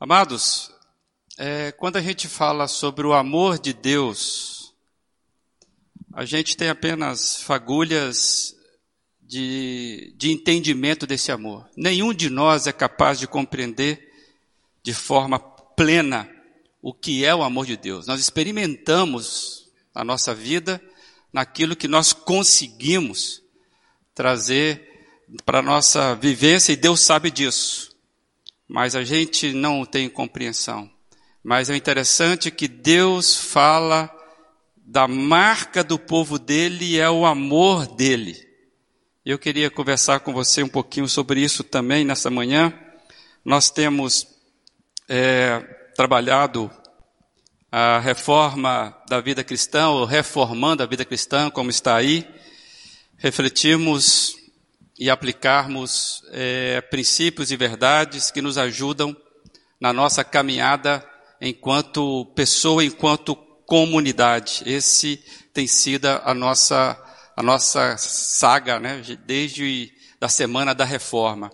Amados, é, quando a gente fala sobre o amor de Deus, a gente tem apenas fagulhas de, de entendimento desse amor. Nenhum de nós é capaz de compreender de forma plena o que é o amor de Deus. Nós experimentamos a nossa vida naquilo que nós conseguimos trazer para a nossa vivência e Deus sabe disso mas a gente não tem compreensão. Mas é interessante que Deus fala da marca do povo dele é o amor dele. Eu queria conversar com você um pouquinho sobre isso também nessa manhã. Nós temos é, trabalhado a reforma da vida cristã, ou reformando a vida cristã, como está aí. Refletimos e aplicarmos é, princípios e verdades que nos ajudam na nossa caminhada enquanto pessoa, enquanto comunidade. Esse tem sido a nossa, a nossa saga, né, desde a semana da reforma.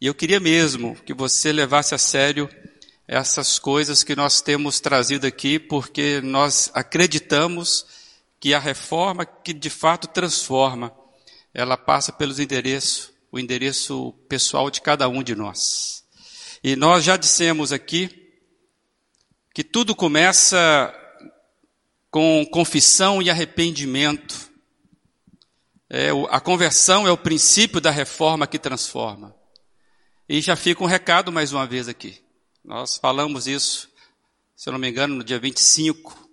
E eu queria mesmo que você levasse a sério essas coisas que nós temos trazido aqui, porque nós acreditamos que a reforma que de fato transforma ela passa pelos endereços, o endereço pessoal de cada um de nós. E nós já dissemos aqui que tudo começa com confissão e arrependimento. É, a conversão é o princípio da reforma que transforma. E já fica um recado mais uma vez aqui. Nós falamos isso, se eu não me engano, no dia 25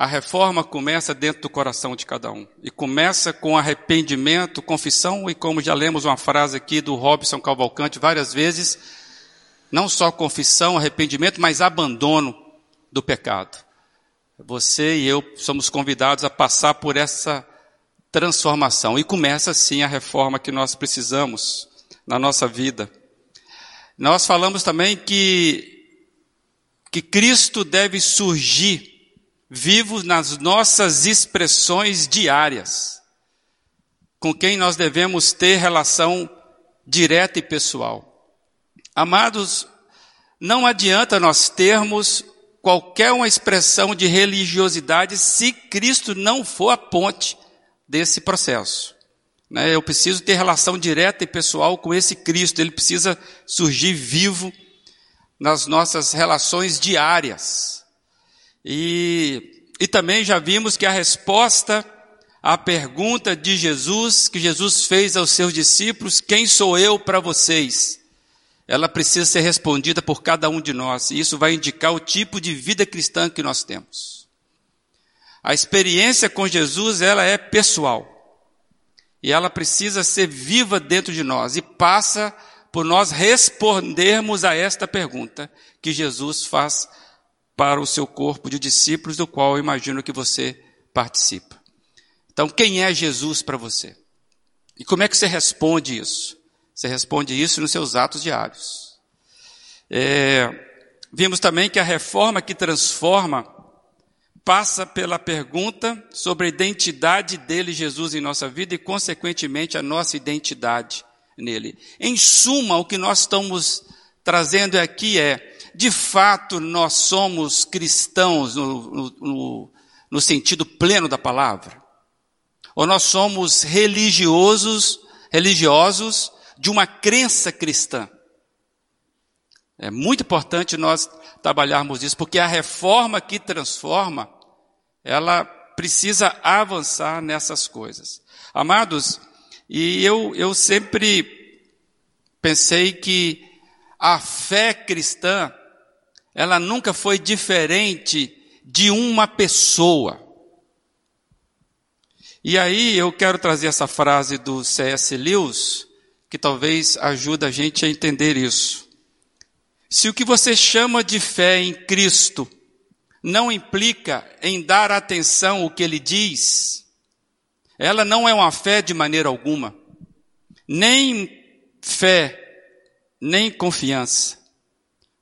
a reforma começa dentro do coração de cada um. E começa com arrependimento, confissão, e como já lemos uma frase aqui do Robson Cavalcante várias vezes, não só confissão, arrependimento, mas abandono do pecado. Você e eu somos convidados a passar por essa transformação. E começa assim a reforma que nós precisamos na nossa vida. Nós falamos também que, que Cristo deve surgir vivos nas nossas expressões diárias, com quem nós devemos ter relação direta e pessoal. Amados, não adianta nós termos qualquer uma expressão de religiosidade se Cristo não for a ponte desse processo. Né? Eu preciso ter relação direta e pessoal com esse Cristo, ele precisa surgir vivo nas nossas relações diárias. E, e também já vimos que a resposta à pergunta de Jesus, que Jesus fez aos seus discípulos, quem sou eu para vocês? Ela precisa ser respondida por cada um de nós, e isso vai indicar o tipo de vida cristã que nós temos. A experiência com Jesus, ela é pessoal. E ela precisa ser viva dentro de nós e passa por nós respondermos a esta pergunta que Jesus faz para o seu corpo de discípulos, do qual eu imagino que você participa. Então, quem é Jesus para você? E como é que você responde isso? Você responde isso nos seus atos diários. É, vimos também que a reforma que transforma passa pela pergunta sobre a identidade dele, Jesus, em nossa vida e, consequentemente, a nossa identidade nele. Em suma, o que nós estamos trazendo aqui é de fato nós somos cristãos no, no, no sentido pleno da palavra? Ou nós somos religiosos, religiosos de uma crença cristã? É muito importante nós trabalharmos isso, porque a reforma que transforma, ela precisa avançar nessas coisas. Amados, e eu, eu sempre pensei que a fé cristã, ela nunca foi diferente de uma pessoa. E aí eu quero trazer essa frase do C.S. Lewis, que talvez ajude a gente a entender isso. Se o que você chama de fé em Cristo não implica em dar atenção ao que ele diz, ela não é uma fé de maneira alguma. Nem fé, nem confiança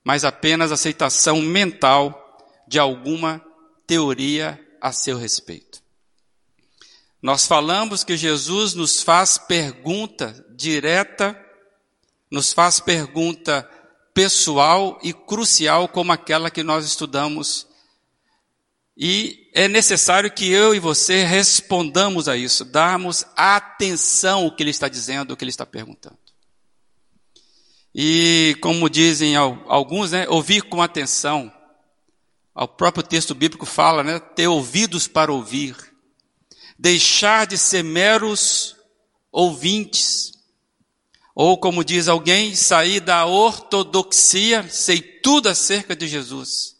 mas apenas aceitação mental de alguma teoria a seu respeito. Nós falamos que Jesus nos faz pergunta direta, nos faz pergunta pessoal e crucial como aquela que nós estudamos. E é necessário que eu e você respondamos a isso, darmos atenção ao que ele está dizendo, ao que ele está perguntando. E como dizem alguns, né, ouvir com atenção. O próprio texto bíblico fala, né, ter ouvidos para ouvir. Deixar de ser meros ouvintes. Ou como diz alguém, sair da ortodoxia, sei tudo acerca de Jesus.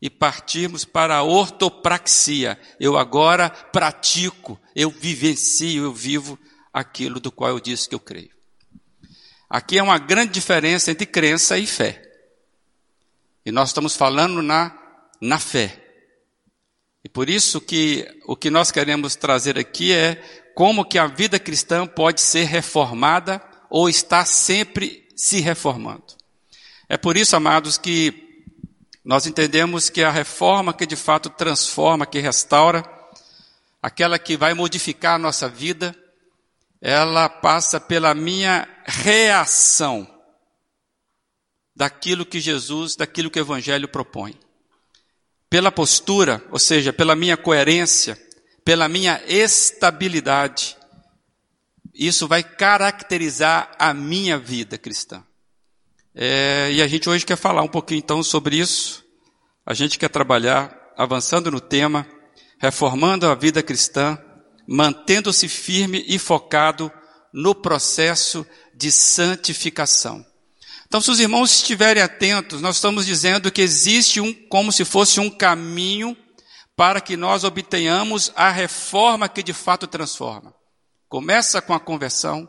E partirmos para a ortopraxia. Eu agora pratico, eu vivencio, eu vivo aquilo do qual eu disse que eu creio. Aqui é uma grande diferença entre crença e fé. E nós estamos falando na, na fé. E por isso que o que nós queremos trazer aqui é como que a vida cristã pode ser reformada ou está sempre se reformando. É por isso, amados, que nós entendemos que a reforma que de fato transforma, que restaura, aquela que vai modificar a nossa vida, ela passa pela minha reação daquilo que Jesus, daquilo que o Evangelho propõe. Pela postura, ou seja, pela minha coerência, pela minha estabilidade, isso vai caracterizar a minha vida cristã. É, e a gente hoje quer falar um pouquinho então sobre isso. A gente quer trabalhar avançando no tema, reformando a vida cristã mantendo-se firme e focado no processo de santificação. Então, se os irmãos estiverem atentos, nós estamos dizendo que existe um, como se fosse um caminho para que nós obtenhamos a reforma que de fato transforma. Começa com a conversão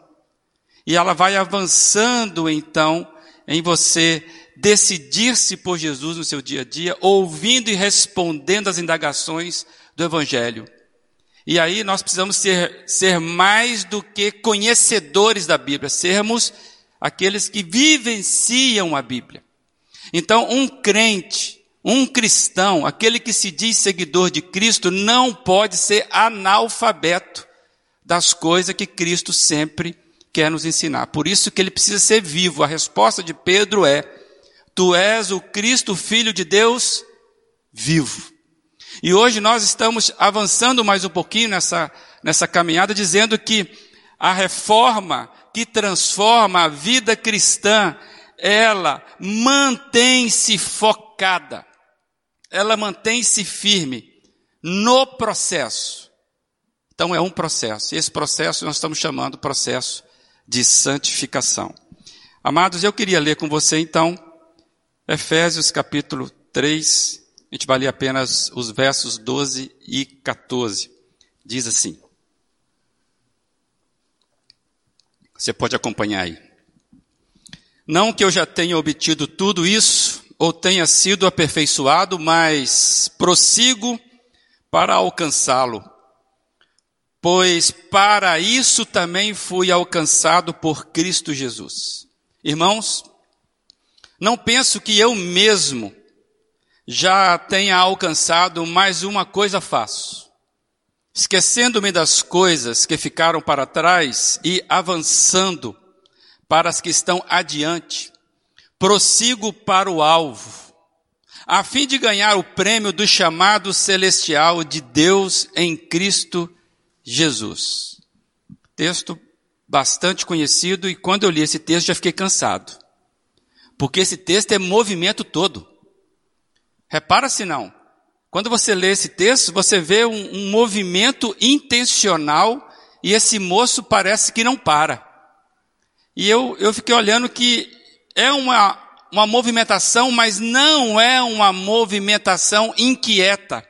e ela vai avançando então em você decidir-se por Jesus no seu dia a dia, ouvindo e respondendo às indagações do Evangelho. E aí nós precisamos ser, ser mais do que conhecedores da Bíblia, sermos aqueles que vivenciam a Bíblia. Então, um crente, um cristão, aquele que se diz seguidor de Cristo, não pode ser analfabeto das coisas que Cristo sempre quer nos ensinar. Por isso que ele precisa ser vivo. A resposta de Pedro é: Tu és o Cristo, filho de Deus, vivo. E hoje nós estamos avançando mais um pouquinho nessa, nessa caminhada, dizendo que a reforma que transforma a vida cristã, ela mantém-se focada, ela mantém-se firme no processo. Então é um processo, e esse processo nós estamos chamando processo de santificação. Amados, eu queria ler com você então Efésios capítulo 3, a gente vai ler apenas os versos 12 e 14. Diz assim. Você pode acompanhar aí. Não que eu já tenha obtido tudo isso, ou tenha sido aperfeiçoado, mas prossigo para alcançá-lo. Pois para isso também fui alcançado por Cristo Jesus. Irmãos, não penso que eu mesmo já tenha alcançado, mais uma coisa faço. Esquecendo-me das coisas que ficaram para trás e avançando para as que estão adiante, prossigo para o alvo, a fim de ganhar o prêmio do chamado celestial de Deus em Cristo Jesus. Texto bastante conhecido e quando eu li esse texto já fiquei cansado. Porque esse texto é movimento todo. Repara se não. Quando você lê esse texto, você vê um, um movimento intencional e esse moço parece que não para. E eu, eu fiquei olhando que é uma, uma movimentação, mas não é uma movimentação inquieta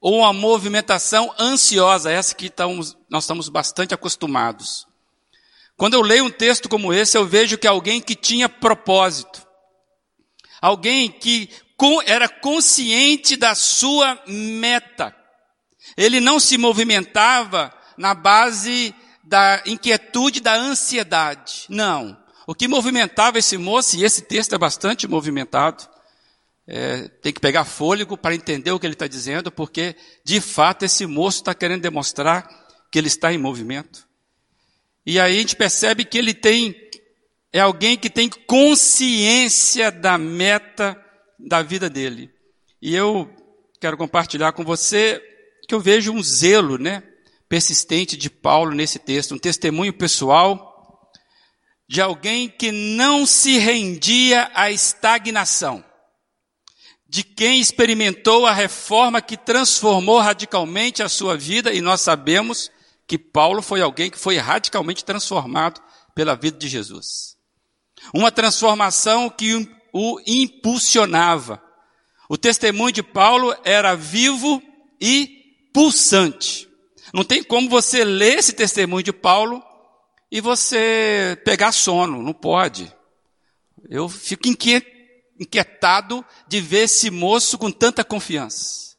ou uma movimentação ansiosa, essa que estamos, nós estamos bastante acostumados. Quando eu leio um texto como esse, eu vejo que alguém que tinha propósito, alguém que era consciente da sua meta. Ele não se movimentava na base da inquietude, da ansiedade. Não. O que movimentava esse moço, e esse texto é bastante movimentado, é, tem que pegar fôlego para entender o que ele está dizendo, porque de fato esse moço está querendo demonstrar que ele está em movimento. E aí a gente percebe que ele tem é alguém que tem consciência da meta da vida dele. E eu quero compartilhar com você que eu vejo um zelo, né, persistente de Paulo nesse texto, um testemunho pessoal de alguém que não se rendia à estagnação, de quem experimentou a reforma que transformou radicalmente a sua vida, e nós sabemos que Paulo foi alguém que foi radicalmente transformado pela vida de Jesus. Uma transformação que o impulsionava. O testemunho de Paulo era vivo e pulsante. Não tem como você ler esse testemunho de Paulo e você pegar sono, não pode. Eu fico inquietado de ver esse moço com tanta confiança.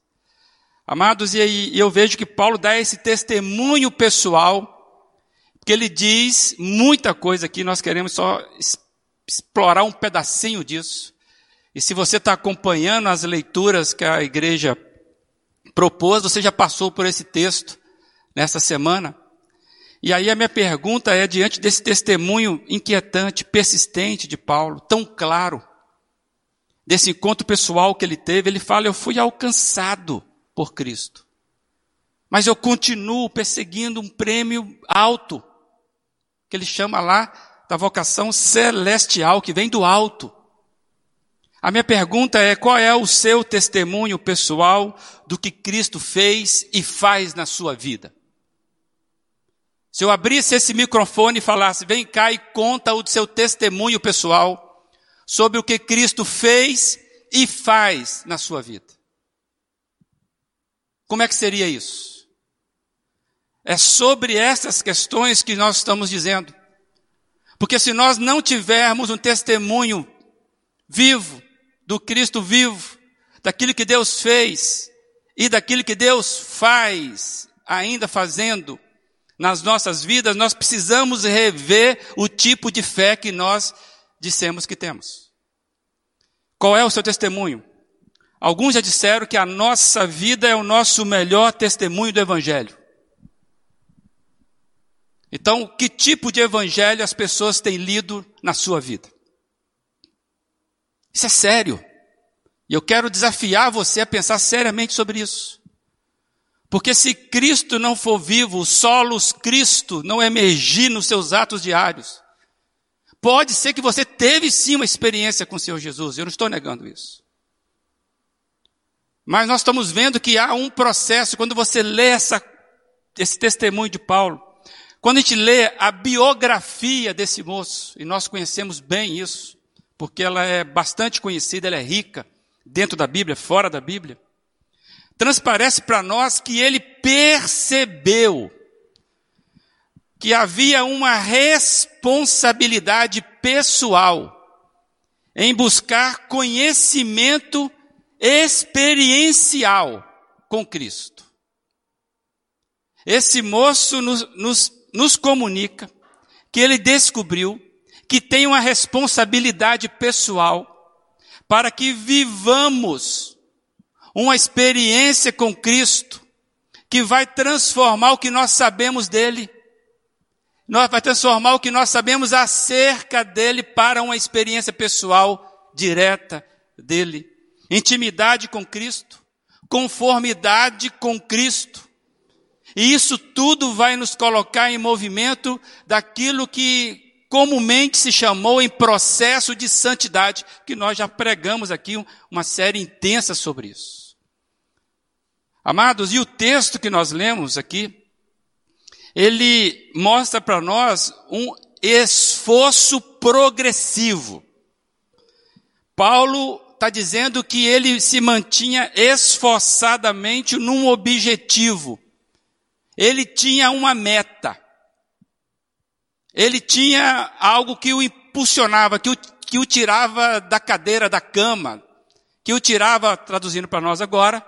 Amados, e eu vejo que Paulo dá esse testemunho pessoal, que ele diz muita coisa aqui, nós queremos só explorar um pedacinho disso. E se você está acompanhando as leituras que a igreja propôs, você já passou por esse texto nessa semana. E aí a minha pergunta é, diante desse testemunho inquietante, persistente de Paulo, tão claro, desse encontro pessoal que ele teve, ele fala: Eu fui alcançado por Cristo. Mas eu continuo perseguindo um prêmio alto, que ele chama lá da vocação celestial, que vem do alto. A minha pergunta é: qual é o seu testemunho pessoal do que Cristo fez e faz na sua vida? Se eu abrisse esse microfone e falasse, vem cá e conta o seu testemunho pessoal sobre o que Cristo fez e faz na sua vida. Como é que seria isso? É sobre essas questões que nós estamos dizendo. Porque se nós não tivermos um testemunho vivo, do Cristo vivo, daquilo que Deus fez e daquilo que Deus faz, ainda fazendo, nas nossas vidas, nós precisamos rever o tipo de fé que nós dissemos que temos. Qual é o seu testemunho? Alguns já disseram que a nossa vida é o nosso melhor testemunho do Evangelho. Então, que tipo de Evangelho as pessoas têm lido na sua vida? Isso é sério. E eu quero desafiar você a pensar seriamente sobre isso. Porque se Cristo não for vivo, solos Cristo não emergir nos seus atos diários, pode ser que você teve sim uma experiência com o Senhor Jesus, eu não estou negando isso. Mas nós estamos vendo que há um processo, quando você lê essa, esse testemunho de Paulo, quando a gente lê a biografia desse moço, e nós conhecemos bem isso, porque ela é bastante conhecida, ela é rica, dentro da Bíblia, fora da Bíblia, transparece para nós que ele percebeu que havia uma responsabilidade pessoal em buscar conhecimento experiencial com Cristo. Esse moço nos, nos, nos comunica que ele descobriu que tem uma responsabilidade pessoal para que vivamos uma experiência com Cristo que vai transformar o que nós sabemos dele. Vai transformar o que nós sabemos acerca dele para uma experiência pessoal direta dele. Intimidade com Cristo, conformidade com Cristo. E isso tudo vai nos colocar em movimento daquilo que comumente se chamou em processo de santidade, que nós já pregamos aqui uma série intensa sobre isso. Amados, e o texto que nós lemos aqui, ele mostra para nós um esforço progressivo. Paulo está dizendo que ele se mantinha esforçadamente num objetivo. Ele tinha uma meta. Ele tinha algo que o impulsionava, que o, que o tirava da cadeira, da cama, que o tirava, traduzindo para nós agora,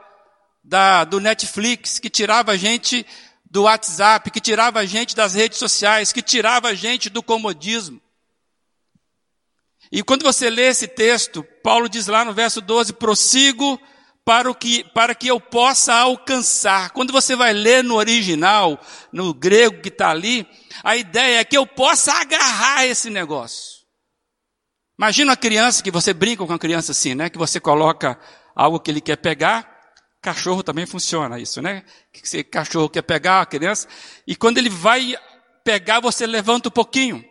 da, do Netflix, que tirava a gente do WhatsApp, que tirava a gente das redes sociais, que tirava a gente do comodismo. E quando você lê esse texto, Paulo diz lá no verso 12, prossigo para, o que, para que eu possa alcançar. Quando você vai ler no original, no grego que está ali, a ideia é que eu possa agarrar esse negócio. Imagina uma criança que você brinca com a criança assim, né? Que você coloca algo que ele quer pegar. Cachorro também funciona isso, né? Que você, cachorro quer pegar a criança e quando ele vai pegar, você levanta um pouquinho.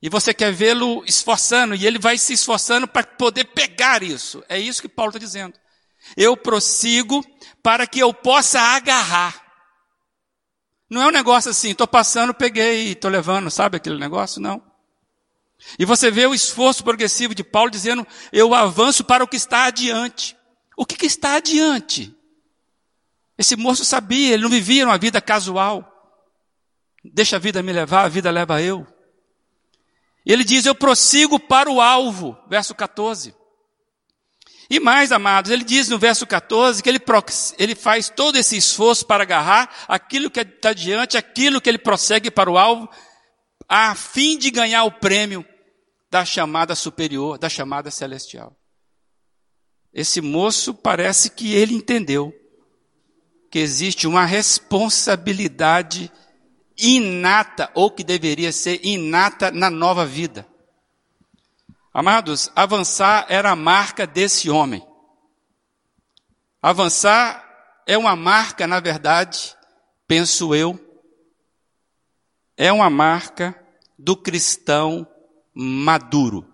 E você quer vê-lo esforçando, e ele vai se esforçando para poder pegar isso. É isso que Paulo está dizendo. Eu prossigo para que eu possa agarrar. Não é um negócio assim, estou passando, peguei e estou levando, sabe aquele negócio? Não. E você vê o esforço progressivo de Paulo dizendo, eu avanço para o que está adiante. O que, que está adiante? Esse moço sabia, ele não vivia uma vida casual. Deixa a vida me levar, a vida leva eu. Ele diz, eu prossigo para o alvo, verso 14. E mais, amados, ele diz no verso 14 que ele, ele faz todo esse esforço para agarrar aquilo que está diante, aquilo que ele prossegue para o alvo, a fim de ganhar o prêmio da chamada superior, da chamada celestial. Esse moço parece que ele entendeu que existe uma responsabilidade inata, ou que deveria ser inata na nova vida. Amados, avançar era a marca desse homem. Avançar é uma marca, na verdade, penso eu, é uma marca do cristão maduro.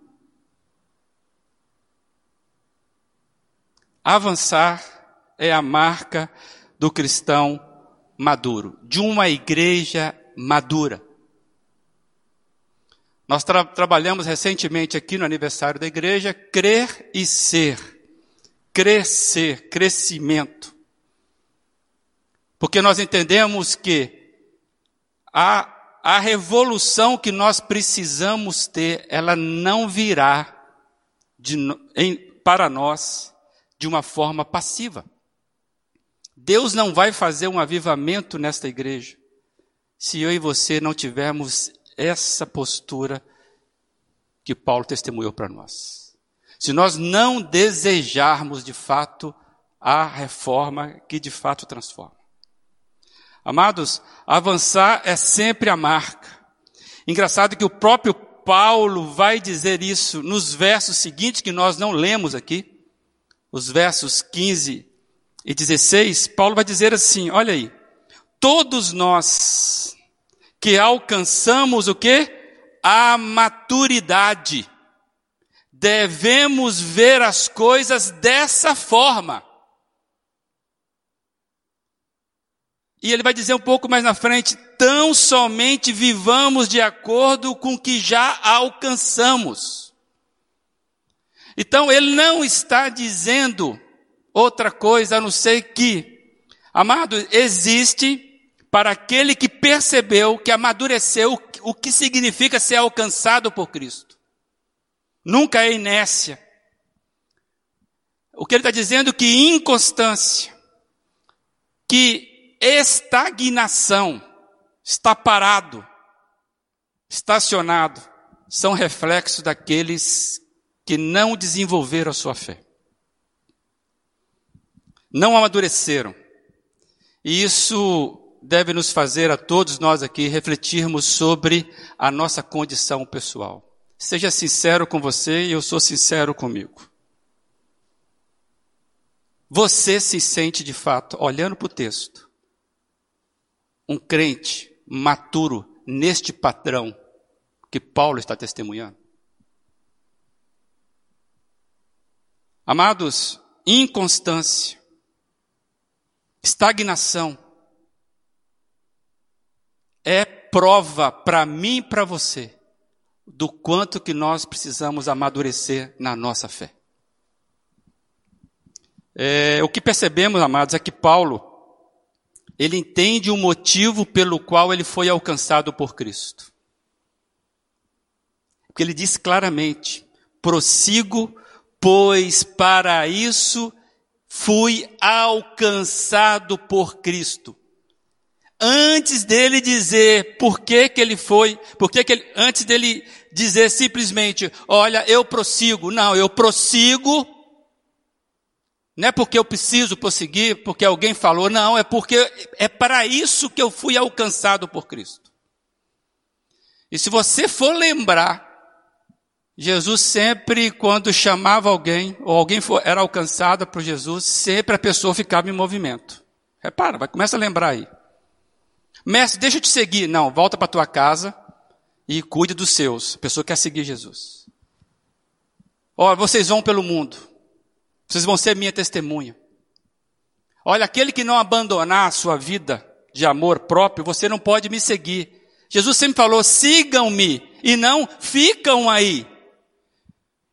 Avançar é a marca do cristão maduro, de uma igreja madura. Nós tra trabalhamos recentemente aqui no aniversário da igreja, crer e ser. Crescer, crescimento. Porque nós entendemos que a, a revolução que nós precisamos ter, ela não virá de, em, para nós de uma forma passiva. Deus não vai fazer um avivamento nesta igreja se eu e você não tivermos essa postura que Paulo testemunhou para nós. Se nós não desejarmos de fato a reforma que de fato transforma. Amados, avançar é sempre a marca. Engraçado que o próprio Paulo vai dizer isso nos versos seguintes que nós não lemos aqui, os versos 15 e 16, Paulo vai dizer assim: olha aí, todos nós que alcançamos o que? A maturidade, devemos ver as coisas dessa forma. E ele vai dizer um pouco mais na frente, tão somente vivamos de acordo com o que já alcançamos. Então ele não está dizendo outra coisa a não ser que, amado, existe para aquele que percebeu, que amadureceu o que significa ser alcançado por Cristo. Nunca é inércia. O que ele está dizendo é que inconstância, que estagnação, está parado, estacionado, são reflexos daqueles que não desenvolveram a sua fé não amadureceram. E isso deve nos fazer a todos nós aqui refletirmos sobre a nossa condição pessoal. Seja sincero com você e eu sou sincero comigo. Você se sente de fato, olhando para o texto, um crente maturo neste padrão que Paulo está testemunhando? Amados, inconstância estagnação, é prova para mim e para você do quanto que nós precisamos amadurecer na nossa fé. É, o que percebemos, amados, é que Paulo, ele entende o motivo pelo qual ele foi alcançado por Cristo. Porque ele diz claramente, prossigo, pois para isso fui alcançado por Cristo. Antes dele dizer por que que ele foi, por que que ele, antes dele dizer simplesmente, olha, eu prossigo. Não, eu prossigo. Não é porque eu preciso prosseguir, porque alguém falou, não, é porque é para isso que eu fui alcançado por Cristo. E se você for lembrar, Jesus sempre, quando chamava alguém, ou alguém for, era alcançado por Jesus, sempre a pessoa ficava em movimento. Repara, vai, começa a lembrar aí. Mestre, deixa eu te seguir. Não, volta para tua casa e cuide dos seus. A pessoa quer seguir Jesus. Olha, vocês vão pelo mundo. Vocês vão ser minha testemunha. Olha, aquele que não abandonar a sua vida de amor próprio, você não pode me seguir. Jesus sempre falou: sigam-me e não ficam aí.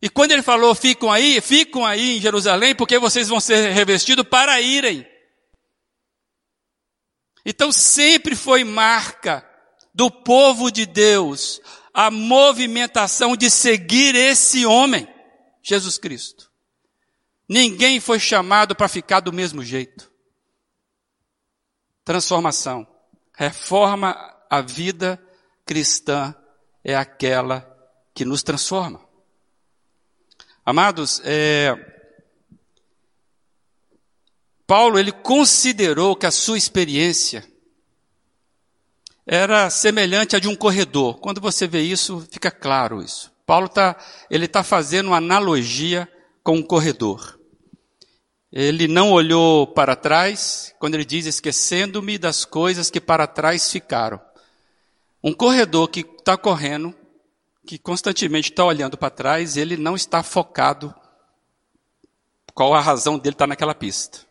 E quando ele falou ficam aí, ficam aí em Jerusalém, porque vocês vão ser revestidos para irem. Então sempre foi marca do povo de Deus a movimentação de seguir esse homem, Jesus Cristo. Ninguém foi chamado para ficar do mesmo jeito. Transformação. Reforma a vida cristã é aquela que nos transforma. Amados, é, Paulo ele considerou que a sua experiência era semelhante à de um corredor. Quando você vê isso, fica claro isso. Paulo tá, ele está fazendo uma analogia com um corredor. Ele não olhou para trás, quando ele diz esquecendo-me das coisas que para trás ficaram. Um corredor que está correndo, que constantemente está olhando para trás, ele não está focado qual a razão dele estar tá naquela pista.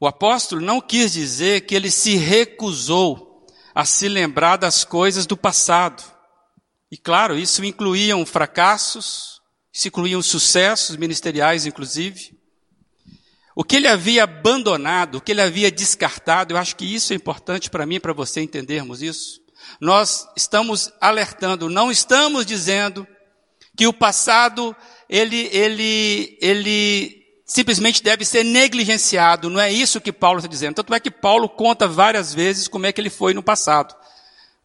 O apóstolo não quis dizer que ele se recusou a se lembrar das coisas do passado. E claro, isso incluíam fracassos, isso incluíam sucessos ministeriais, inclusive. O que ele havia abandonado, o que ele havia descartado, eu acho que isso é importante para mim para você entendermos isso nós estamos alertando, não estamos dizendo que o passado ele, ele, ele simplesmente deve ser negligenciado. Não é isso que Paulo está dizendo. Tanto é que Paulo conta várias vezes como é que ele foi no passado.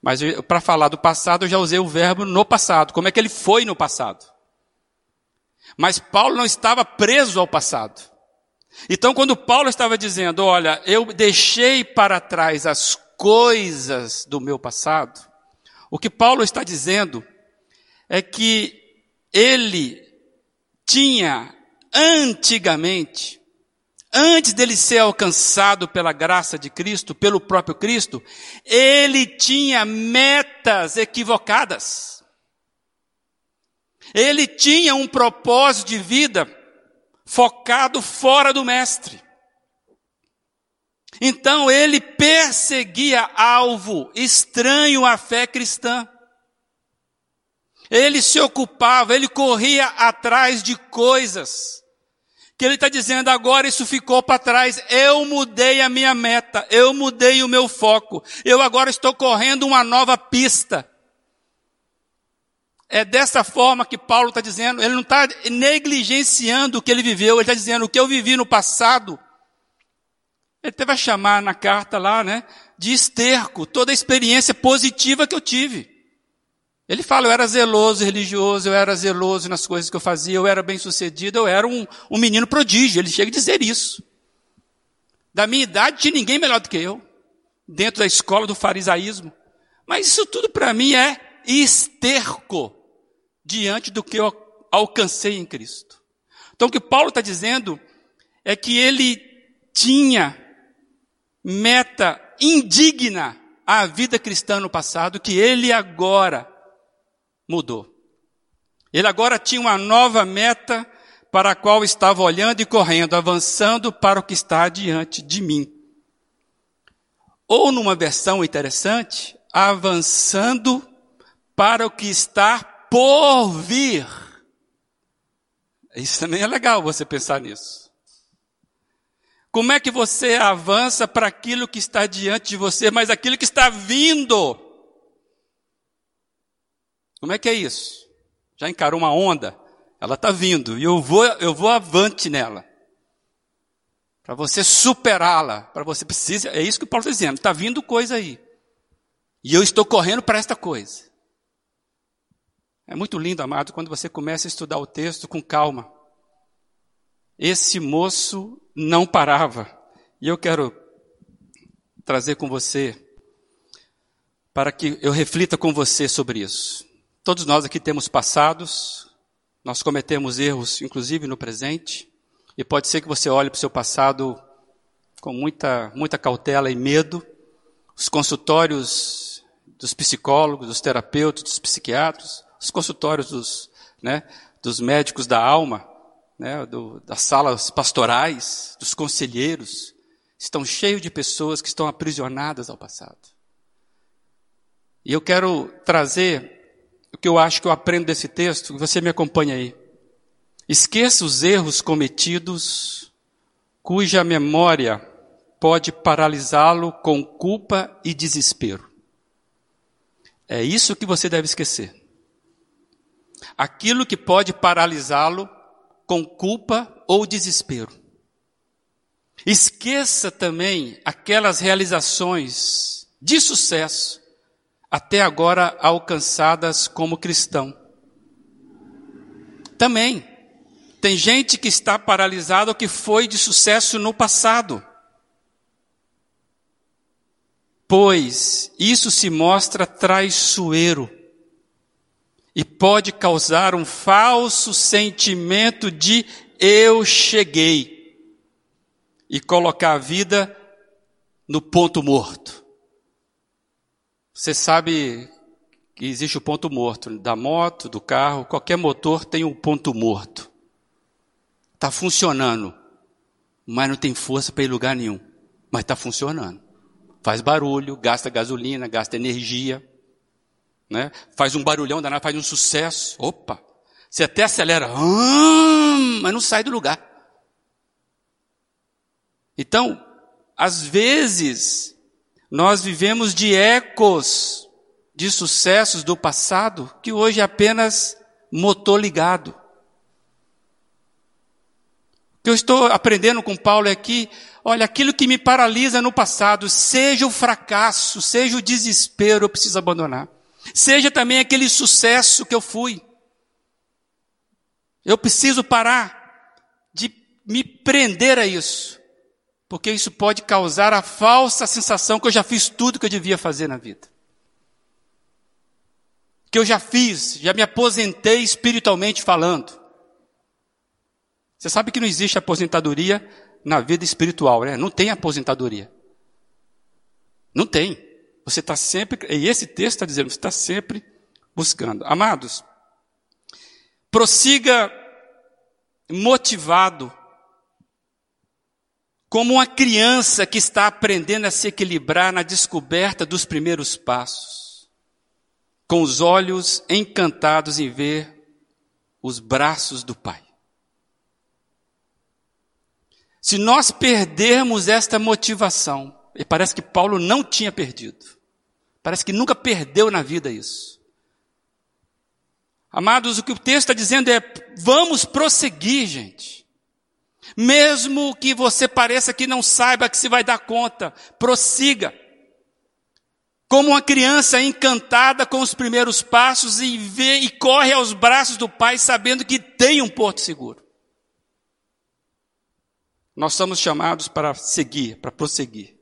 Mas para falar do passado, eu já usei o verbo no passado. Como é que ele foi no passado? Mas Paulo não estava preso ao passado. Então, quando Paulo estava dizendo, olha, eu deixei para trás as coisas do meu passado. O que Paulo está dizendo é que ele tinha antigamente, antes dele ser alcançado pela graça de Cristo, pelo próprio Cristo, ele tinha metas equivocadas. Ele tinha um propósito de vida focado fora do Mestre. Então ele perseguia alvo estranho à fé cristã. Ele se ocupava, ele corria atrás de coisas. Que ele está dizendo agora isso ficou para trás. Eu mudei a minha meta, eu mudei o meu foco. Eu agora estou correndo uma nova pista. É dessa forma que Paulo está dizendo. Ele não está negligenciando o que ele viveu. Ele está dizendo o que eu vivi no passado ele teve a chamar na carta lá, né, de esterco, toda a experiência positiva que eu tive. Ele fala, eu era zeloso, religioso, eu era zeloso nas coisas que eu fazia, eu era bem sucedido, eu era um, um menino prodígio. Ele chega a dizer isso. Da minha idade tinha ninguém melhor do que eu, dentro da escola do farisaísmo. Mas isso tudo para mim é esterco diante do que eu alcancei em Cristo. Então o que Paulo está dizendo é que ele tinha meta indigna à vida cristã no passado que ele agora mudou. Ele agora tinha uma nova meta para a qual estava olhando e correndo, avançando para o que está diante de mim. Ou numa versão interessante, avançando para o que está por vir. Isso também é legal você pensar nisso. Como é que você avança para aquilo que está diante de você, mas aquilo que está vindo? Como é que é isso? Já encarou uma onda? Ela está vindo e eu vou, eu vou avante nela. Para você superá-la, para você precisa, é isso que o Paulo está dizendo, está vindo coisa aí. E eu estou correndo para esta coisa. É muito lindo, amado, quando você começa a estudar o texto com calma. Esse moço não parava. E eu quero trazer com você, para que eu reflita com você sobre isso. Todos nós aqui temos passados, nós cometemos erros, inclusive no presente, e pode ser que você olhe para o seu passado com muita, muita cautela e medo. Os consultórios dos psicólogos, dos terapeutas, dos psiquiatras, os consultórios dos, né, dos médicos da alma, né, do, das salas pastorais, dos conselheiros, estão cheios de pessoas que estão aprisionadas ao passado. E eu quero trazer o que eu acho que eu aprendo desse texto, você me acompanha aí. Esqueça os erros cometidos, cuja memória pode paralisá-lo com culpa e desespero. É isso que você deve esquecer. Aquilo que pode paralisá-lo com culpa ou desespero. Esqueça também aquelas realizações de sucesso até agora alcançadas como cristão. Também tem gente que está paralisada que foi de sucesso no passado. Pois isso se mostra traiçoeiro e pode causar um falso sentimento de eu cheguei e colocar a vida no ponto morto. Você sabe que existe o ponto morto da moto, do carro, qualquer motor tem um ponto morto. Está funcionando, mas não tem força para ir lugar nenhum. Mas está funcionando. Faz barulho, gasta gasolina, gasta energia, né? faz um barulhão danado, faz um sucesso. Opa! Você até acelera, hum, mas não sai do lugar. Então, às vezes, nós vivemos de ecos de sucessos do passado que hoje é apenas motor ligado. O que eu estou aprendendo com Paulo é que, olha, aquilo que me paralisa no passado, seja o fracasso, seja o desespero, eu preciso abandonar. Seja também aquele sucesso que eu fui. Eu preciso parar de me prender a isso porque isso pode causar a falsa sensação que eu já fiz tudo que eu devia fazer na vida. Que eu já fiz, já me aposentei espiritualmente falando. Você sabe que não existe aposentadoria na vida espiritual, né? Não tem aposentadoria. Não tem. Você está sempre, e esse texto está dizendo, você está sempre buscando. Amados, prossiga motivado como uma criança que está aprendendo a se equilibrar na descoberta dos primeiros passos, com os olhos encantados em ver os braços do Pai. Se nós perdermos esta motivação, e parece que Paulo não tinha perdido, parece que nunca perdeu na vida isso. Amados, o que o texto está dizendo é: vamos prosseguir, gente. Mesmo que você pareça que não saiba que se vai dar conta, prossiga. Como uma criança encantada com os primeiros passos e vê e corre aos braços do pai sabendo que tem um porto seguro. Nós somos chamados para seguir, para prosseguir.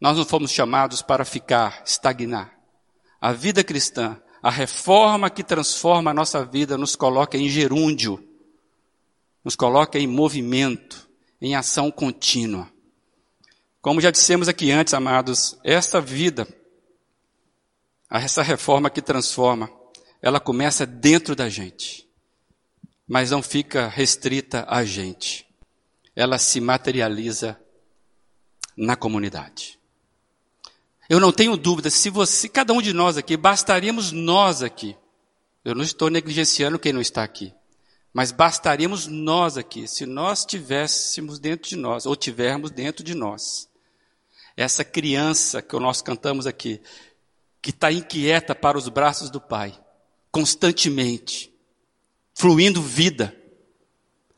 Nós não fomos chamados para ficar, estagnar. A vida cristã, a reforma que transforma a nossa vida, nos coloca em gerúndio nos coloca em movimento, em ação contínua. Como já dissemos aqui antes, amados, esta vida, essa reforma que transforma, ela começa dentro da gente, mas não fica restrita a gente. Ela se materializa na comunidade. Eu não tenho dúvida, se você, cada um de nós aqui, bastaríamos nós aqui. Eu não estou negligenciando quem não está aqui. Mas bastaríamos nós aqui, se nós tivéssemos dentro de nós, ou tivermos dentro de nós, essa criança que nós cantamos aqui, que está inquieta para os braços do Pai, constantemente, fluindo vida,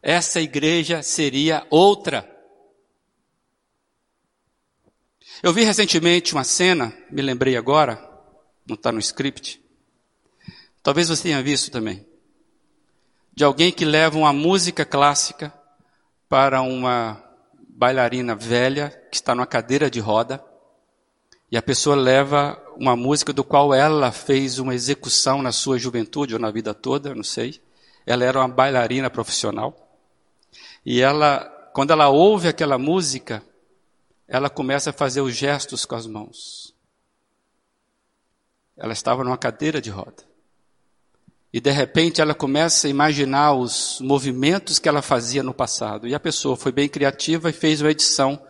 essa igreja seria outra. Eu vi recentemente uma cena, me lembrei agora, não está no script. Talvez você tenha visto também de alguém que leva uma música clássica para uma bailarina velha que está numa cadeira de roda e a pessoa leva uma música do qual ela fez uma execução na sua juventude ou na vida toda, não sei. Ela era uma bailarina profissional. E ela, quando ela ouve aquela música, ela começa a fazer os gestos com as mãos. Ela estava numa cadeira de roda. E de repente ela começa a imaginar os movimentos que ela fazia no passado. E a pessoa foi bem criativa e fez uma edição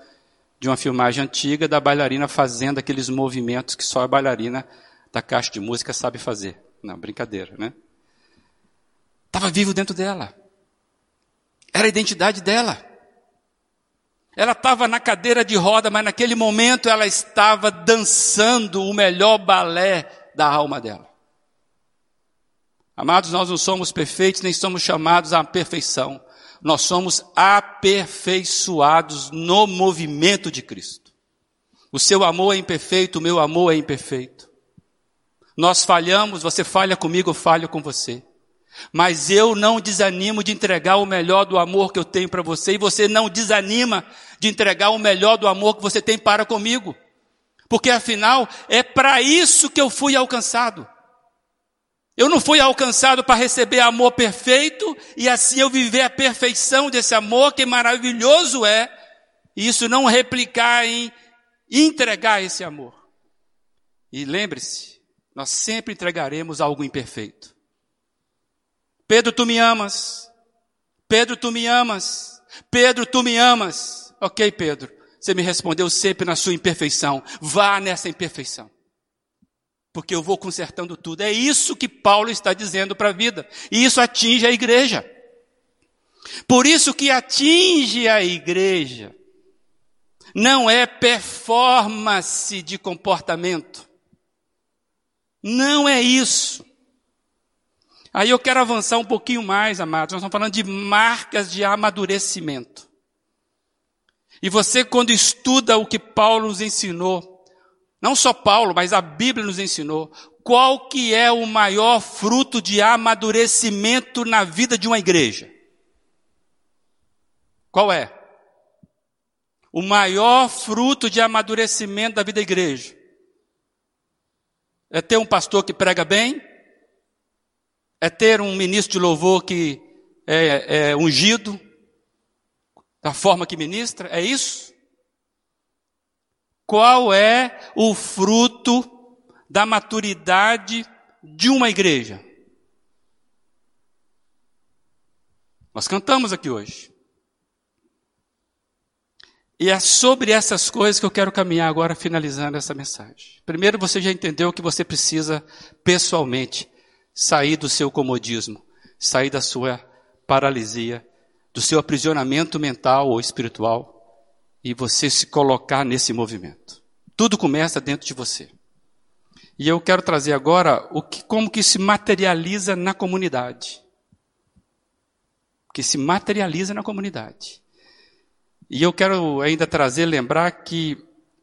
de uma filmagem antiga da bailarina fazendo aqueles movimentos que só a bailarina da caixa de música sabe fazer. Não, brincadeira, né? Estava vivo dentro dela. Era a identidade dela. Ela estava na cadeira de roda, mas naquele momento ela estava dançando o melhor balé da alma dela. Amados, nós não somos perfeitos, nem somos chamados à perfeição nós somos aperfeiçoados no movimento de Cristo. O seu amor é imperfeito, o meu amor é imperfeito. Nós falhamos, você falha comigo, eu falho com você. Mas eu não desanimo de entregar o melhor do amor que eu tenho para você, e você não desanima de entregar o melhor do amor que você tem para comigo. Porque afinal, é para isso que eu fui alcançado. Eu não fui alcançado para receber amor perfeito e assim eu viver a perfeição desse amor que maravilhoso é, e isso não replicar em entregar esse amor. E lembre-se, nós sempre entregaremos algo imperfeito. Pedro, tu me amas. Pedro, tu me amas. Pedro, tu me amas. Ok, Pedro. Você me respondeu sempre na sua imperfeição. Vá nessa imperfeição porque eu vou consertando tudo. É isso que Paulo está dizendo para a vida. E isso atinge a igreja. Por isso que atinge a igreja não é performance de comportamento. Não é isso. Aí eu quero avançar um pouquinho mais, amados. Nós estamos falando de marcas de amadurecimento. E você, quando estuda o que Paulo nos ensinou, não só Paulo, mas a Bíblia nos ensinou qual que é o maior fruto de amadurecimento na vida de uma igreja. Qual é? O maior fruto de amadurecimento da vida da igreja. É ter um pastor que prega bem? É ter um ministro de louvor que é, é ungido da forma que ministra? É isso? Qual é o fruto da maturidade de uma igreja. Nós cantamos aqui hoje. E é sobre essas coisas que eu quero caminhar agora, finalizando essa mensagem. Primeiro, você já entendeu que você precisa, pessoalmente, sair do seu comodismo, sair da sua paralisia, do seu aprisionamento mental ou espiritual e você se colocar nesse movimento. Tudo começa dentro de você. E eu quero trazer agora o que, como que se materializa na comunidade. Que se materializa na comunidade. E eu quero ainda trazer, lembrar que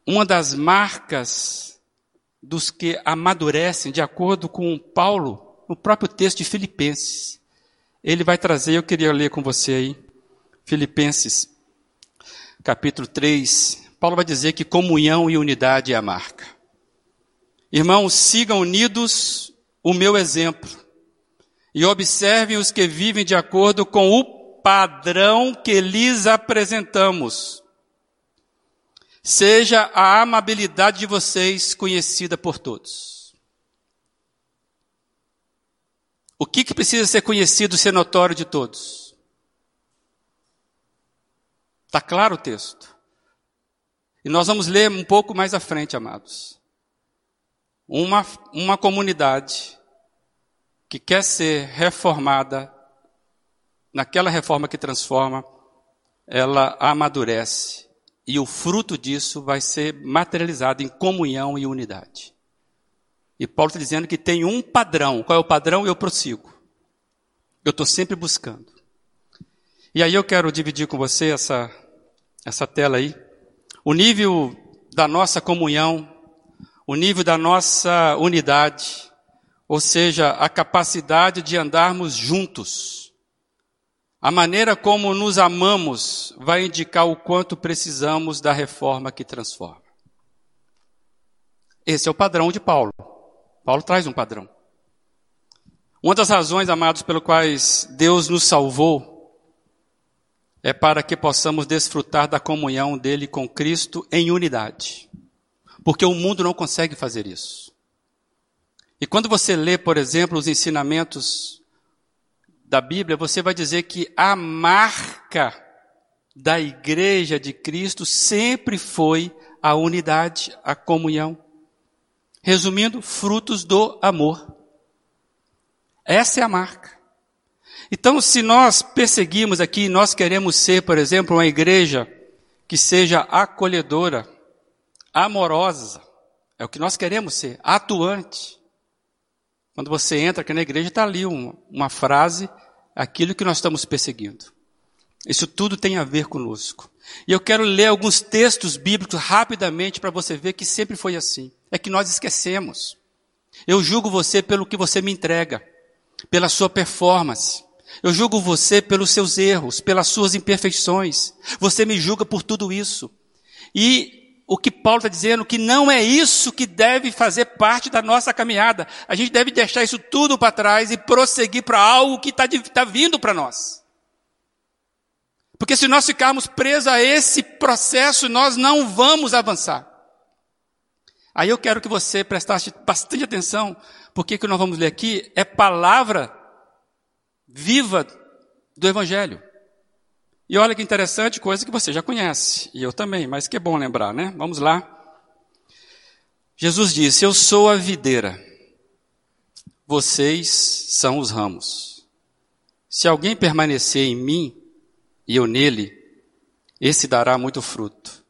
uma das marcas dos que amadurecem, de acordo com Paulo, no próprio texto de Filipenses, ele vai trazer, eu queria ler com você aí, Filipenses capítulo 3, Paulo vai dizer que comunhão e unidade é a marca. Irmãos, sigam unidos o meu exemplo e observem os que vivem de acordo com o padrão que lhes apresentamos. Seja a amabilidade de vocês conhecida por todos. O que, que precisa ser conhecido, ser notório de todos? Está claro o texto. E nós vamos ler um pouco mais à frente, amados. Uma, uma comunidade que quer ser reformada, naquela reforma que transforma, ela amadurece. E o fruto disso vai ser materializado em comunhão e unidade. E Paulo está dizendo que tem um padrão. Qual é o padrão? Eu prossigo. Eu estou sempre buscando. E aí eu quero dividir com você essa, essa tela aí. O nível da nossa comunhão, o nível da nossa unidade, ou seja, a capacidade de andarmos juntos. A maneira como nos amamos vai indicar o quanto precisamos da reforma que transforma. Esse é o padrão de Paulo. Paulo traz um padrão. Uma das razões, amados, pelo quais Deus nos salvou é para que possamos desfrutar da comunhão dele com Cristo em unidade. Porque o mundo não consegue fazer isso. E quando você lê, por exemplo, os ensinamentos da Bíblia, você vai dizer que a marca da igreja de Cristo sempre foi a unidade, a comunhão. Resumindo, frutos do amor. Essa é a marca. Então, se nós perseguimos aqui, nós queremos ser, por exemplo, uma igreja que seja acolhedora, amorosa, é o que nós queremos ser, atuante. Quando você entra aqui na igreja, está ali uma, uma frase, aquilo que nós estamos perseguindo. Isso tudo tem a ver conosco. E eu quero ler alguns textos bíblicos rapidamente para você ver que sempre foi assim. É que nós esquecemos. Eu julgo você pelo que você me entrega, pela sua performance. Eu julgo você pelos seus erros, pelas suas imperfeições. Você me julga por tudo isso. E o que Paulo está dizendo que não é isso que deve fazer parte da nossa caminhada. A gente deve deixar isso tudo para trás e prosseguir para algo que está tá vindo para nós. Porque se nós ficarmos presos a esse processo, nós não vamos avançar. Aí eu quero que você prestasse bastante atenção, porque o que nós vamos ler aqui é palavra viva do Evangelho. E olha que interessante, coisa que você já conhece, e eu também, mas que é bom lembrar, né? Vamos lá. Jesus disse: Eu sou a videira, vocês são os ramos. Se alguém permanecer em mim e eu nele, esse dará muito fruto.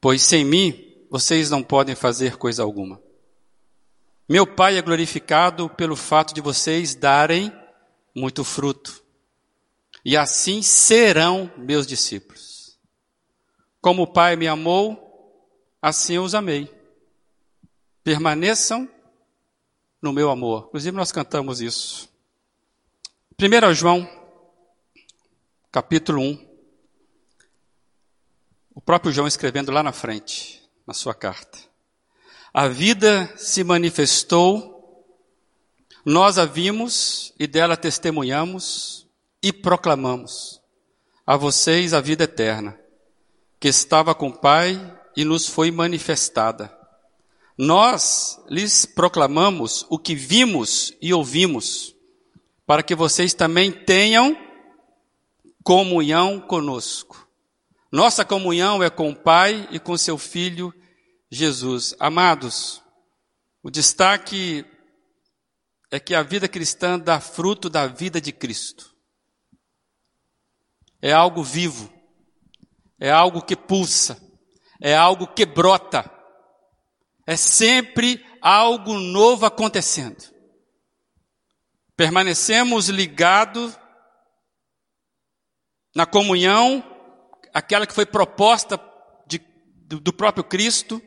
Pois sem mim, vocês não podem fazer coisa alguma. Meu Pai é glorificado pelo fato de vocês darem muito fruto. E assim serão meus discípulos. Como o Pai me amou, assim eu os amei. Permaneçam no meu amor. Inclusive, nós cantamos isso. 1 João capítulo 1. O próprio João escrevendo lá na frente, na sua carta. A vida se manifestou, nós a vimos e dela testemunhamos e proclamamos a vocês a vida eterna, que estava com o Pai e nos foi manifestada. Nós lhes proclamamos o que vimos e ouvimos, para que vocês também tenham comunhão conosco. Nossa comunhão é com o Pai e com seu Filho Jesus. Amados, o destaque é que a vida cristã dá fruto da vida de Cristo. É algo vivo, é algo que pulsa, é algo que brota, é sempre algo novo acontecendo. Permanecemos ligados na comunhão, aquela que foi proposta de, do, do próprio Cristo.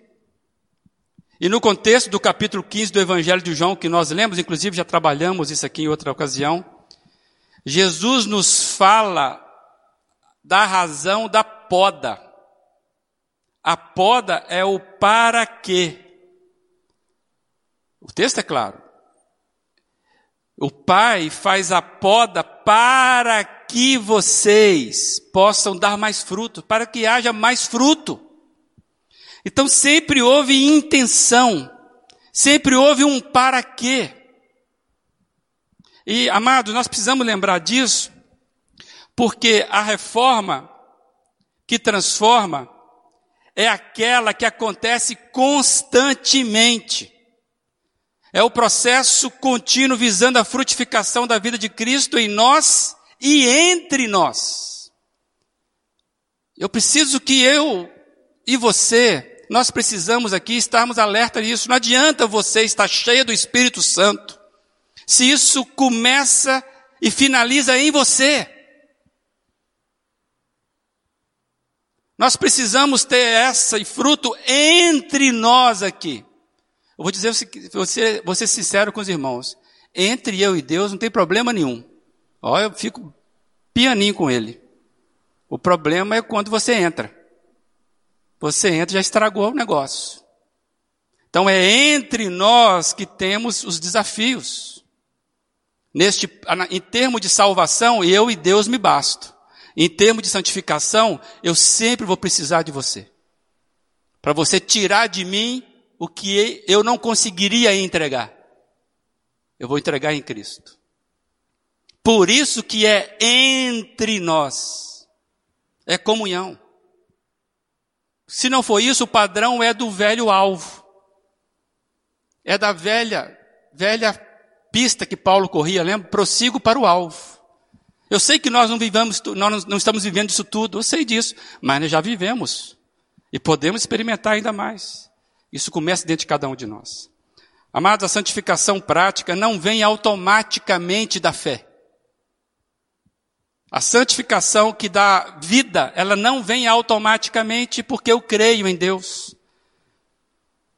E no contexto do capítulo 15 do Evangelho de João, que nós lemos, inclusive já trabalhamos isso aqui em outra ocasião, Jesus nos fala da razão da poda. A poda é o para quê. O texto é claro. O pai faz a poda para que vocês possam dar mais fruto, para que haja mais fruto. Então sempre houve intenção, sempre houve um para quê. E, amados, nós precisamos lembrar disso, porque a reforma que transforma é aquela que acontece constantemente. É o processo contínuo visando a frutificação da vida de Cristo em nós e entre nós. Eu preciso que eu e você, nós precisamos aqui estarmos alerta nisso. Não adianta você estar cheio do Espírito Santo se isso começa e finaliza em você. Nós precisamos ter essa e fruto entre nós aqui. Eu vou dizer, você, vou ser sincero com os irmãos. Entre eu e Deus não tem problema nenhum. Ó, eu fico pianinho com ele. O problema é quando você entra. Você entra e já estragou o negócio. Então é entre nós que temos os desafios. Neste, em termos de salvação, eu e Deus me basto. Em termos de santificação, eu sempre vou precisar de você. Para você tirar de mim o que eu não conseguiria entregar. Eu vou entregar em Cristo. Por isso que é entre nós. É comunhão. Se não for isso, o padrão é do velho alvo. É da velha, velha pista que Paulo corria, lembra? Prossigo para o alvo. Eu sei que nós não vivemos, nós não estamos vivendo isso tudo, eu sei disso, mas nós já vivemos. E podemos experimentar ainda mais. Isso começa dentro de cada um de nós. Amados, a santificação prática não vem automaticamente da fé. A santificação que dá vida, ela não vem automaticamente porque eu creio em Deus.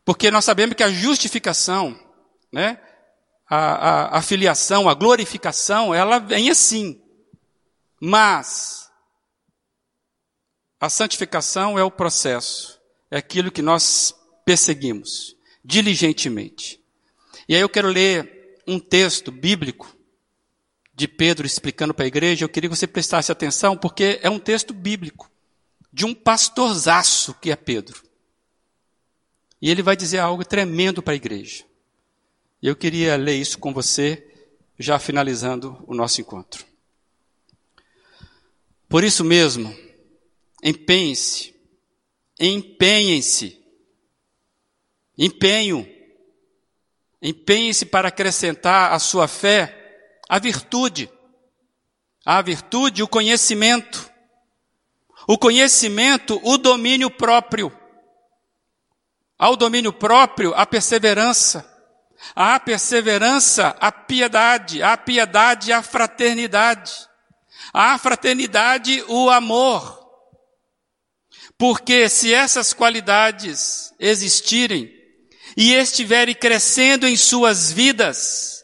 Porque nós sabemos que a justificação, né, a, a, a filiação, a glorificação, ela vem assim. Mas a santificação é o processo, é aquilo que nós perseguimos diligentemente. E aí eu quero ler um texto bíblico de Pedro explicando para a igreja, eu queria que você prestasse atenção, porque é um texto bíblico, de um pastorzaço que é Pedro. E ele vai dizer algo tremendo para a igreja. Eu queria ler isso com você, já finalizando o nosso encontro. Por isso mesmo, empenhem-se, empenhem-se, empenho, empenhem-se para acrescentar à sua fé a virtude, a virtude, o conhecimento, o conhecimento, o domínio próprio, ao domínio próprio, a perseverança, a perseverança, a piedade, a piedade, a fraternidade, a fraternidade, o amor. Porque se essas qualidades existirem e estiverem crescendo em suas vidas,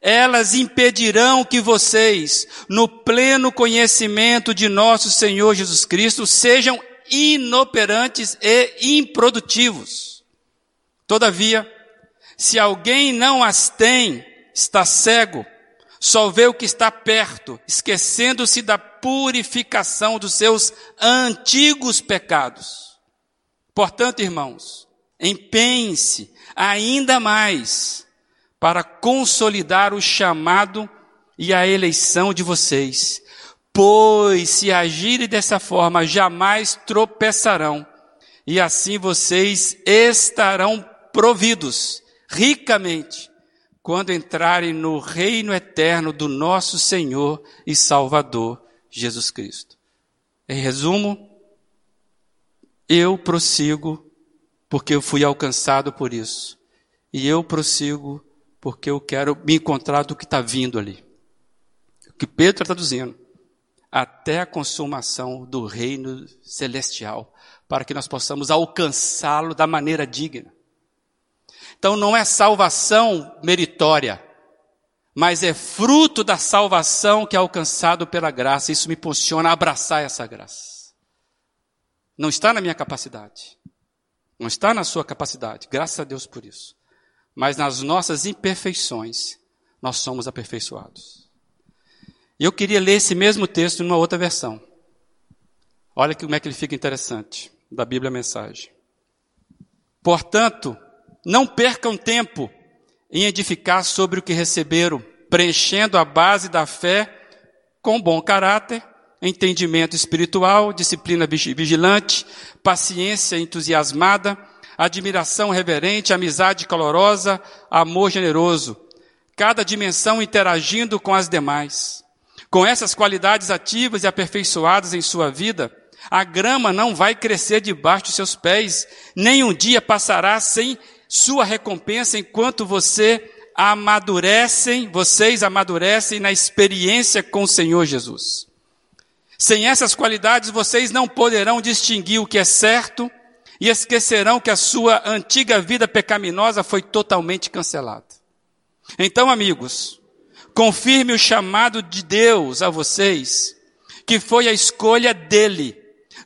elas impedirão que vocês, no pleno conhecimento de nosso Senhor Jesus Cristo, sejam inoperantes e improdutivos. Todavia, se alguém não as tem, está cego, só vê o que está perto, esquecendo-se da purificação dos seus antigos pecados. Portanto, irmãos, empenhe-se ainda mais para consolidar o chamado e a eleição de vocês, pois se agirem dessa forma, jamais tropeçarão, e assim vocês estarão providos ricamente quando entrarem no reino eterno do nosso Senhor e Salvador Jesus Cristo. Em resumo, eu prossigo porque eu fui alcançado por isso. E eu prossigo porque eu quero me encontrar do que está vindo ali. O que Pedro está traduzindo. Até a consumação do reino celestial, para que nós possamos alcançá-lo da maneira digna. Então não é salvação meritória, mas é fruto da salvação que é alcançado pela graça. Isso me posiciona a abraçar essa graça. Não está na minha capacidade. Não está na sua capacidade. Graças a Deus por isso. Mas nas nossas imperfeições, nós somos aperfeiçoados. E eu queria ler esse mesmo texto numa outra versão. Olha como é que ele fica interessante, da Bíblia Mensagem. Portanto, não percam tempo em edificar sobre o que receberam, preenchendo a base da fé com bom caráter, entendimento espiritual, disciplina vigilante, paciência entusiasmada, admiração reverente, amizade calorosa, amor generoso, cada dimensão interagindo com as demais. Com essas qualidades ativas e aperfeiçoadas em sua vida, a grama não vai crescer debaixo de seus pés, nem um dia passará sem sua recompensa enquanto você amadurecem, vocês amadurecem na experiência com o Senhor Jesus. Sem essas qualidades, vocês não poderão distinguir o que é certo e esquecerão que a sua antiga vida pecaminosa foi totalmente cancelada. Então, amigos, confirme o chamado de Deus a vocês, que foi a escolha dele.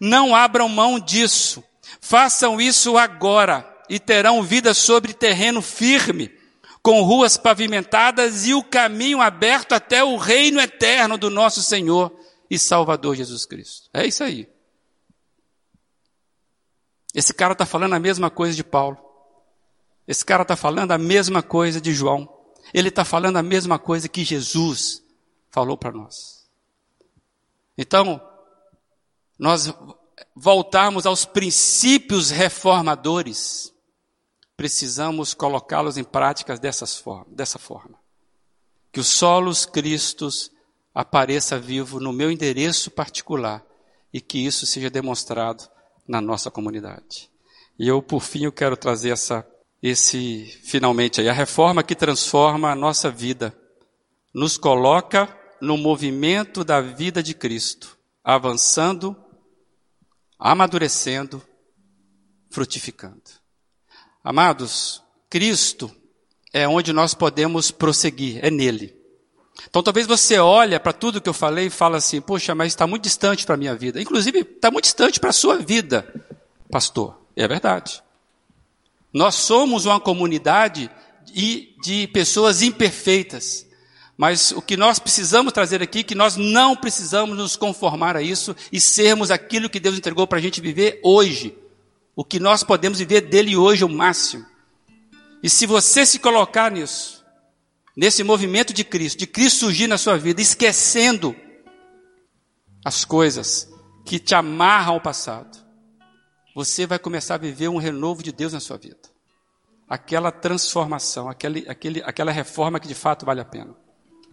Não abram mão disso. Façam isso agora e terão vida sobre terreno firme, com ruas pavimentadas e o caminho aberto até o reino eterno do nosso Senhor e Salvador Jesus Cristo. É isso aí. Esse cara está falando a mesma coisa de Paulo. Esse cara está falando a mesma coisa de João. Ele está falando a mesma coisa que Jesus falou para nós. Então, nós voltarmos aos princípios reformadores, precisamos colocá-los em práticas dessas forma, dessa forma. Que o solos Cristos apareça vivo no meu endereço particular e que isso seja demonstrado na nossa comunidade. E eu, por fim, eu quero trazer essa, esse, finalmente aí, a reforma que transforma a nossa vida, nos coloca no movimento da vida de Cristo, avançando, amadurecendo, frutificando. Amados, Cristo é onde nós podemos prosseguir, é nele. Então talvez você olhe para tudo que eu falei e fala assim, poxa, mas está muito distante para a minha vida. Inclusive, está muito distante para a sua vida, pastor. É verdade. Nós somos uma comunidade de, de pessoas imperfeitas. Mas o que nós precisamos trazer aqui, é que nós não precisamos nos conformar a isso e sermos aquilo que Deus entregou para a gente viver hoje. O que nós podemos viver dele hoje o máximo. E se você se colocar nisso, nesse movimento de Cristo, de Cristo surgir na sua vida, esquecendo as coisas que te amarram ao passado, você vai começar a viver um renovo de Deus na sua vida. Aquela transformação, aquele, aquele, aquela reforma que de fato vale a pena.